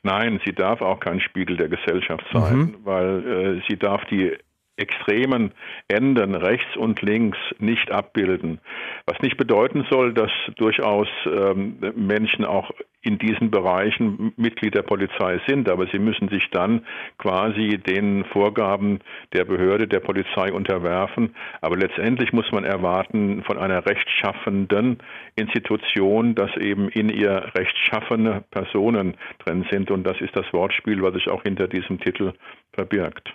Nein, sie darf auch kein Spiegel der Gesellschaft sein, mhm. weil äh, sie darf die extremen Enden rechts und links nicht abbilden. Was nicht bedeuten soll, dass durchaus ähm, Menschen auch in diesen Bereichen Mitglied der Polizei sind, aber sie müssen sich dann quasi den Vorgaben der Behörde, der Polizei unterwerfen. Aber letztendlich muss man erwarten von einer rechtschaffenden Institution, dass eben in ihr rechtschaffene Personen drin sind. Und das ist das Wortspiel, was sich auch hinter diesem Titel verbirgt.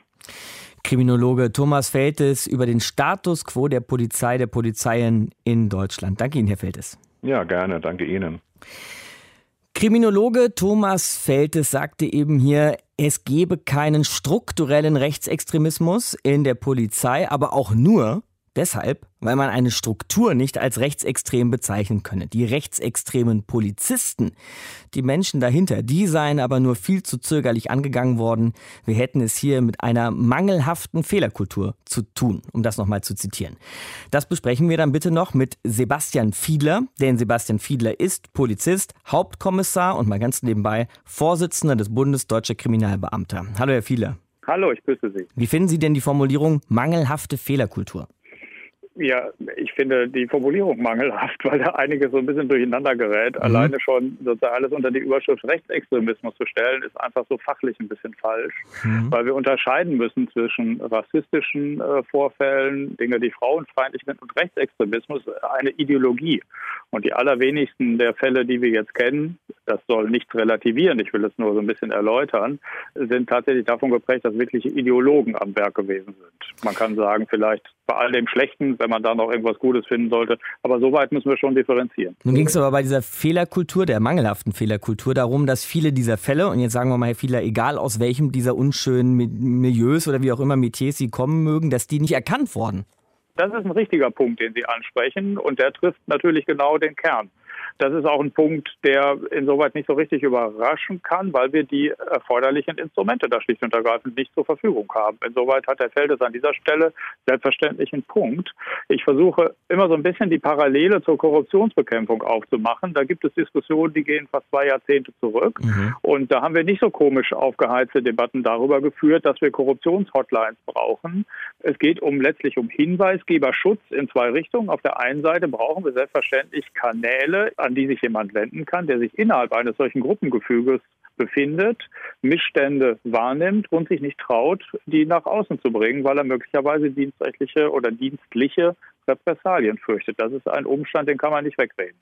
Kriminologe Thomas Feltes über den Status quo der Polizei, der Polizeien in Deutschland. Danke Ihnen, Herr Feltes. Ja, gerne. Danke Ihnen. Kriminologe Thomas Feltes sagte eben hier, es gebe keinen strukturellen Rechtsextremismus in der Polizei, aber auch nur, Deshalb, weil man eine Struktur nicht als rechtsextrem bezeichnen könne. Die rechtsextremen Polizisten, die Menschen dahinter, die seien aber nur viel zu zögerlich angegangen worden. Wir hätten es hier mit einer mangelhaften Fehlerkultur zu tun, um das nochmal zu zitieren. Das besprechen wir dann bitte noch mit Sebastian Fiedler, denn Sebastian Fiedler ist Polizist, Hauptkommissar und mal ganz nebenbei Vorsitzender des Bundes Deutscher Kriminalbeamter. Hallo, Herr Fiedler. Hallo, ich grüße Sie. Wie finden Sie denn die Formulierung mangelhafte Fehlerkultur? Ja, ich finde die Formulierung mangelhaft, weil da einiges so ein bisschen durcheinander gerät. Mhm. Alleine schon sozusagen alles unter die Überschrift Rechtsextremismus zu stellen, ist einfach so fachlich ein bisschen falsch, mhm. weil wir unterscheiden müssen zwischen rassistischen äh, Vorfällen, Dinge, die frauenfeindlich sind, und Rechtsextremismus, eine Ideologie. Und die allerwenigsten der Fälle, die wir jetzt kennen, das soll nichts relativieren, ich will es nur so ein bisschen erläutern, sind tatsächlich davon geprägt, dass wirkliche Ideologen am Werk gewesen sind. Man kann sagen, vielleicht bei all dem Schlechten, wenn man da noch irgendwas Gutes finden sollte. Aber soweit müssen wir schon differenzieren. Nun ging es aber bei dieser Fehlerkultur, der mangelhaften Fehlerkultur, darum, dass viele dieser Fälle, und jetzt sagen wir mal, Herr Fehler, egal aus welchem dieser unschönen Milieus oder wie auch immer Metiers sie kommen mögen, dass die nicht erkannt wurden. Das ist ein richtiger Punkt, den Sie ansprechen, und der trifft natürlich genau den Kern. Das ist auch ein Punkt, der insoweit nicht so richtig überraschen kann, weil wir die erforderlichen Instrumente da schlicht und ergreifend nicht zur Verfügung haben. Insoweit hat der Feldes an dieser Stelle selbstverständlich einen Punkt. Ich versuche immer so ein bisschen die Parallele zur Korruptionsbekämpfung aufzumachen. Da gibt es Diskussionen, die gehen fast zwei Jahrzehnte zurück. Mhm. Und da haben wir nicht so komisch aufgeheizte Debatten darüber geführt, dass wir Korruptionshotlines brauchen. Es geht um letztlich um Hinweisgeberschutz in zwei Richtungen. Auf der einen Seite brauchen wir selbstverständlich Kanäle, an die sich jemand wenden kann, der sich innerhalb eines solchen Gruppengefüges befindet, Missstände wahrnimmt und sich nicht traut, die nach außen zu bringen, weil er möglicherweise dienstrechtliche oder dienstliche Repressalien fürchtet. Das ist ein Umstand, den kann man nicht wegreden.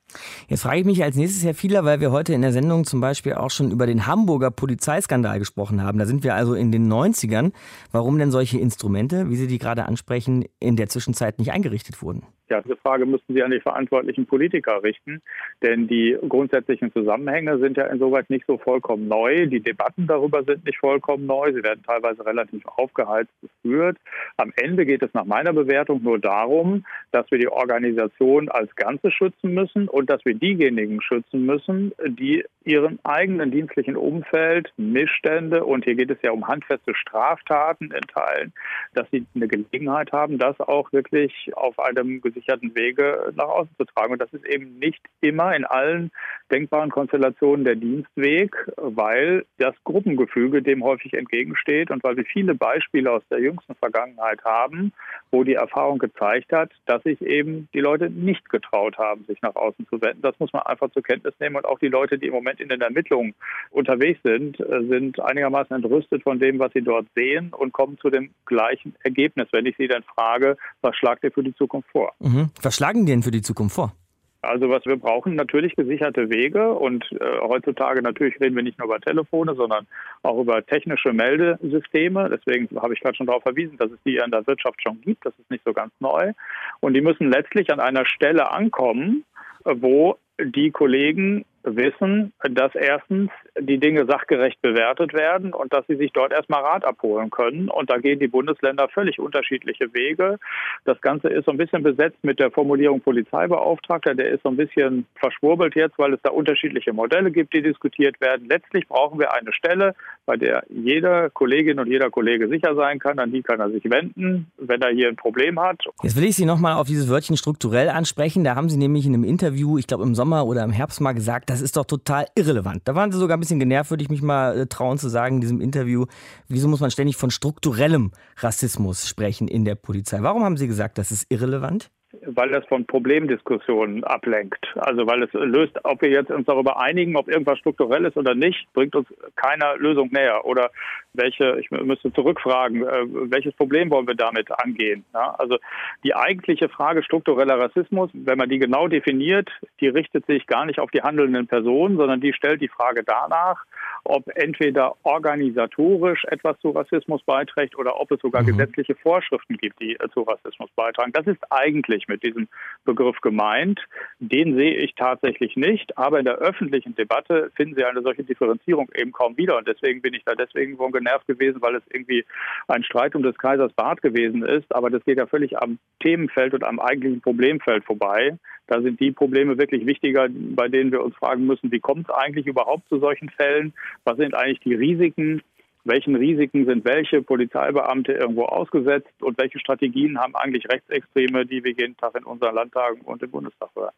Jetzt frage ich mich als nächstes, Herr Fieler, weil wir heute in der Sendung zum Beispiel auch schon über den Hamburger Polizeiskandal gesprochen haben. Da sind wir also in den 90ern. Warum denn solche Instrumente, wie Sie die gerade ansprechen, in der Zwischenzeit nicht eingerichtet wurden? Ja, diese Frage müssten Sie an die verantwortlichen Politiker richten, denn die grundsätzlichen Zusammenhänge sind ja insoweit nicht so vollkommen neu. Die Debatten darüber sind nicht vollkommen neu. Sie werden teilweise relativ aufgeheizt geführt. Am Ende geht es nach meiner Bewertung nur darum, dass wir die Organisation als Ganze schützen müssen und dass wir diejenigen schützen müssen, die ihren eigenen dienstlichen Umfeld, Missstände und hier geht es ja um handfeste Straftaten in Teilen, dass sie eine Gelegenheit haben, das auch wirklich auf einem gesicherten Wege nach außen zu tragen. Und das ist eben nicht immer in allen denkbaren Konstellationen der Dienstweg, weil das Gruppengefüge dem häufig entgegensteht und weil wir viele Beispiele aus der jüngsten Vergangenheit haben, wo die Erfahrung gezeigt hat, dass sich eben die Leute nicht getraut haben, sich nach außen zu wenden. Das muss man einfach zur Kenntnis nehmen und auch die Leute, die im Moment in den Ermittlungen unterwegs sind, äh, sind einigermaßen entrüstet von dem, was sie dort sehen und kommen zu dem gleichen Ergebnis. Wenn ich sie dann frage, was schlagt ihr für die Zukunft vor? Mhm. Was schlagen die denn für die Zukunft vor? Also was wir brauchen, natürlich gesicherte Wege und äh, heutzutage natürlich reden wir nicht nur über Telefone, sondern auch über technische Meldesysteme. Deswegen habe ich gerade schon darauf verwiesen, dass es die in der Wirtschaft schon gibt. Das ist nicht so ganz neu. Und die müssen letztlich an einer Stelle ankommen, wo die Kollegen wissen, dass erstens die Dinge sachgerecht bewertet werden und dass sie sich dort erstmal Rat abholen können. Und da gehen die Bundesländer völlig unterschiedliche Wege. Das Ganze ist so ein bisschen besetzt mit der Formulierung Polizeibeauftragter. Der ist so ein bisschen verschwurbelt jetzt, weil es da unterschiedliche Modelle gibt, die diskutiert werden. Letztlich brauchen wir eine Stelle, bei der jede Kollegin und jeder Kollege sicher sein kann. An die kann er sich wenden, wenn er hier ein Problem hat. Jetzt will ich Sie nochmal auf dieses Wörtchen strukturell ansprechen. Da haben Sie nämlich in einem Interview, ich glaube im Sommer oder im Herbst mal gesagt, das ist doch total irrelevant. Da waren sie sogar ein bisschen genervt, würde ich mich mal äh, trauen zu sagen in diesem Interview. Wieso muss man ständig von strukturellem Rassismus sprechen in der Polizei? Warum haben Sie gesagt, das ist irrelevant? Weil das von Problemdiskussionen ablenkt. Also weil es löst, ob wir jetzt uns darüber einigen, ob irgendwas strukturell ist oder nicht, bringt uns keiner Lösung näher. Oder welche, ich müsste zurückfragen, äh, welches Problem wollen wir damit angehen? Ja, also die eigentliche Frage struktureller Rassismus, wenn man die genau definiert, die richtet sich gar nicht auf die handelnden Personen, sondern die stellt die Frage danach, ob entweder organisatorisch etwas zu Rassismus beiträgt oder ob es sogar mhm. gesetzliche Vorschriften gibt, die äh, zu Rassismus beitragen. Das ist eigentlich mit diesem Begriff gemeint. Den sehe ich tatsächlich nicht, aber in der öffentlichen Debatte finden Sie eine solche Differenzierung eben kaum wieder und deswegen bin ich da deswegen von genervt gewesen, weil es irgendwie ein Streit um des Kaisers Bart gewesen ist, aber das geht ja völlig am Themenfeld und am eigentlichen Problemfeld vorbei. Da sind die Probleme wirklich wichtiger, bei denen wir uns fragen müssen, wie kommt es eigentlich überhaupt zu solchen Fällen? Was sind eigentlich die Risiken? welchen Risiken sind welche Polizeibeamte irgendwo ausgesetzt und welche Strategien haben eigentlich Rechtsextreme, die wir jeden Tag in unseren Landtagen und im Bundestag hören.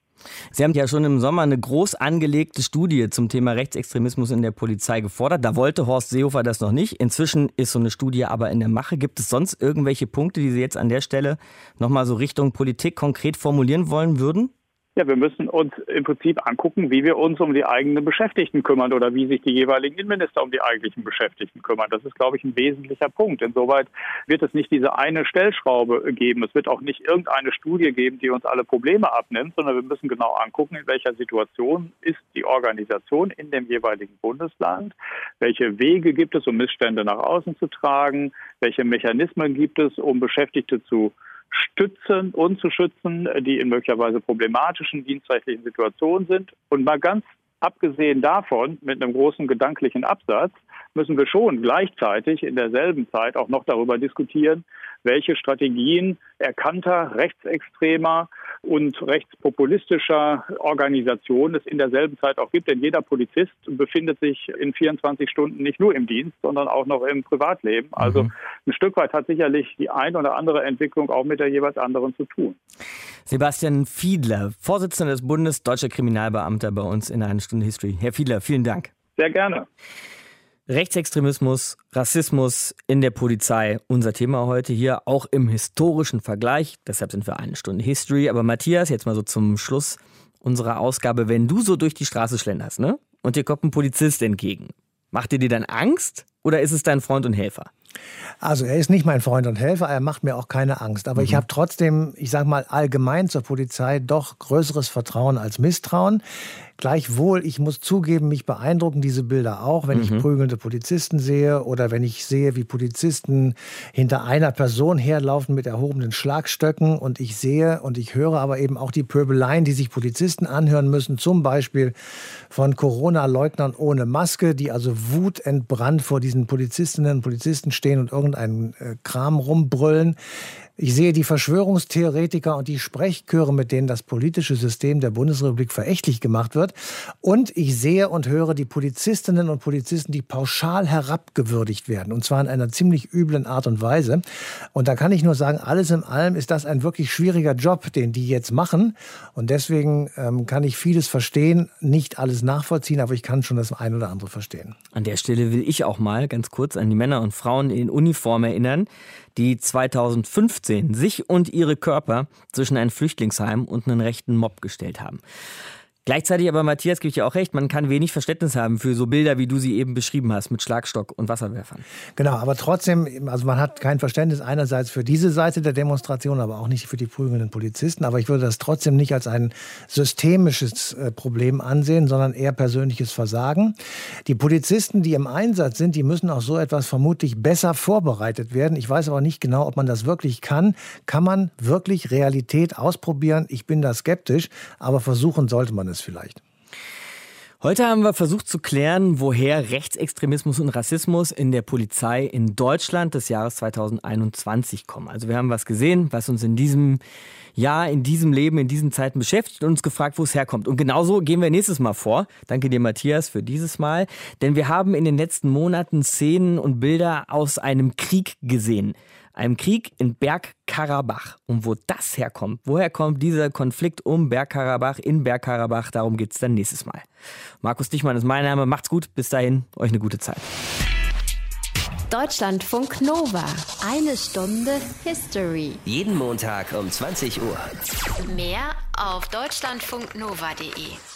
Sie haben ja schon im Sommer eine groß angelegte Studie zum Thema Rechtsextremismus in der Polizei gefordert. Da wollte Horst Seehofer das noch nicht. Inzwischen ist so eine Studie aber in der Mache. Gibt es sonst irgendwelche Punkte, die Sie jetzt an der Stelle nochmal so Richtung Politik konkret formulieren wollen würden? Ja, wir müssen uns im Prinzip angucken, wie wir uns um die eigenen Beschäftigten kümmern oder wie sich die jeweiligen Innenminister um die eigentlichen Beschäftigten kümmern. Das ist, glaube ich, ein wesentlicher Punkt. Insoweit wird es nicht diese eine Stellschraube geben. Es wird auch nicht irgendeine Studie geben, die uns alle Probleme abnimmt, sondern wir müssen genau angucken, in welcher Situation ist die Organisation in dem jeweiligen Bundesland, welche Wege gibt es, um Missstände nach außen zu tragen, welche Mechanismen gibt es, um Beschäftigte zu stützen und zu schützen, die in möglicherweise problematischen dienstrechtlichen Situationen sind. Und mal ganz abgesehen davon, mit einem großen gedanklichen Absatz, müssen wir schon gleichzeitig in derselben Zeit auch noch darüber diskutieren, welche Strategien erkannter rechtsextremer und rechtspopulistischer Organisationen es in derselben Zeit auch gibt. Denn jeder Polizist befindet sich in 24 Stunden nicht nur im Dienst, sondern auch noch im Privatleben. Also mhm. ein Stück weit hat sicherlich die eine oder andere Entwicklung auch mit der jeweils anderen zu tun. Sebastian Fiedler, Vorsitzender des Bundes Deutscher Kriminalbeamter bei uns in einer Stunde History. Herr Fiedler, vielen Dank. Sehr gerne. Rechtsextremismus, Rassismus in der Polizei, unser Thema heute hier, auch im historischen Vergleich. Deshalb sind wir eine Stunde History. Aber Matthias, jetzt mal so zum Schluss unserer Ausgabe, wenn du so durch die Straße schlenderst, ne? Und dir kommt ein Polizist entgegen. Macht dir dir dann Angst oder ist es dein Freund und Helfer? Also er ist nicht mein Freund und Helfer, er macht mir auch keine Angst. Aber mhm. ich habe trotzdem, ich sage mal allgemein zur Polizei doch größeres Vertrauen als Misstrauen. Gleichwohl, ich muss zugeben, mich beeindrucken diese Bilder auch, wenn mhm. ich prügelnde Polizisten sehe oder wenn ich sehe, wie Polizisten hinter einer Person herlaufen mit erhobenen Schlagstöcken und ich sehe und ich höre aber eben auch die Pöbeleien, die sich Polizisten anhören müssen, zum Beispiel von Corona-Leugnern ohne Maske, die also wutentbrannt vor diesen Polizistinnen und Polizisten stehen und irgendeinen äh, Kram rumbrüllen Ich sehe die Verschwörungstheoretiker und die Sprechchöre, mit denen das politische System der Bundesrepublik verächtlich gemacht wird. Und ich sehe und höre die Polizistinnen und Polizisten, die pauschal herabgewürdigt werden. Und zwar in einer ziemlich üblen Art und Weise. Und da kann ich nur sagen, alles in allem ist das ein wirklich schwieriger Job, den die jetzt machen. Und deswegen ähm, kann ich vieles verstehen, nicht alles nachvollziehen, aber ich kann schon das ein oder andere verstehen. An der Stelle will ich auch mal ganz kurz an die Männer und Frauen in Uniform erinnern, die 2015 sich und ihre Körper zwischen ein Flüchtlingsheim und einen rechten Mob gestellt haben. Gleichzeitig aber, Matthias, gebe ich dir auch recht, man kann wenig Verständnis haben für so Bilder, wie du sie eben beschrieben hast, mit Schlagstock und Wasserwerfern. Genau, aber trotzdem, also man hat kein Verständnis einerseits für diese Seite der Demonstration, aber auch nicht für die prügelnden Polizisten. Aber ich würde das trotzdem nicht als ein systemisches äh, Problem ansehen, sondern eher persönliches Versagen. Die Polizisten, die im Einsatz sind, die müssen auch so etwas vermutlich besser vorbereitet werden. Ich weiß aber nicht genau, ob man das wirklich kann. Kann man wirklich Realität ausprobieren? Ich bin da skeptisch, aber versuchen sollte man es ist vielleicht. Heute haben wir versucht zu klären, woher Rechtsextremismus und Rassismus in der Polizei in Deutschland des Jahres 2021 kommen. Also wir haben was gesehen, was uns in diesem Jahr, in diesem Leben, in diesen Zeiten beschäftigt und uns gefragt, wo es herkommt. Und genauso gehen wir nächstes Mal vor. Danke dir, Matthias, für dieses Mal. Denn wir haben in den letzten Monaten Szenen und Bilder aus einem Krieg gesehen einem Krieg in Bergkarabach. Und wo das herkommt, woher kommt dieser Konflikt um Bergkarabach in Bergkarabach, darum geht es dann nächstes Mal. Markus Dichmann ist mein Name. Macht's gut. Bis dahin, euch eine gute Zeit. Deutschlandfunk Nova. Eine Stunde History. Jeden Montag um 20 Uhr. Mehr auf deutschlandfunknova.de.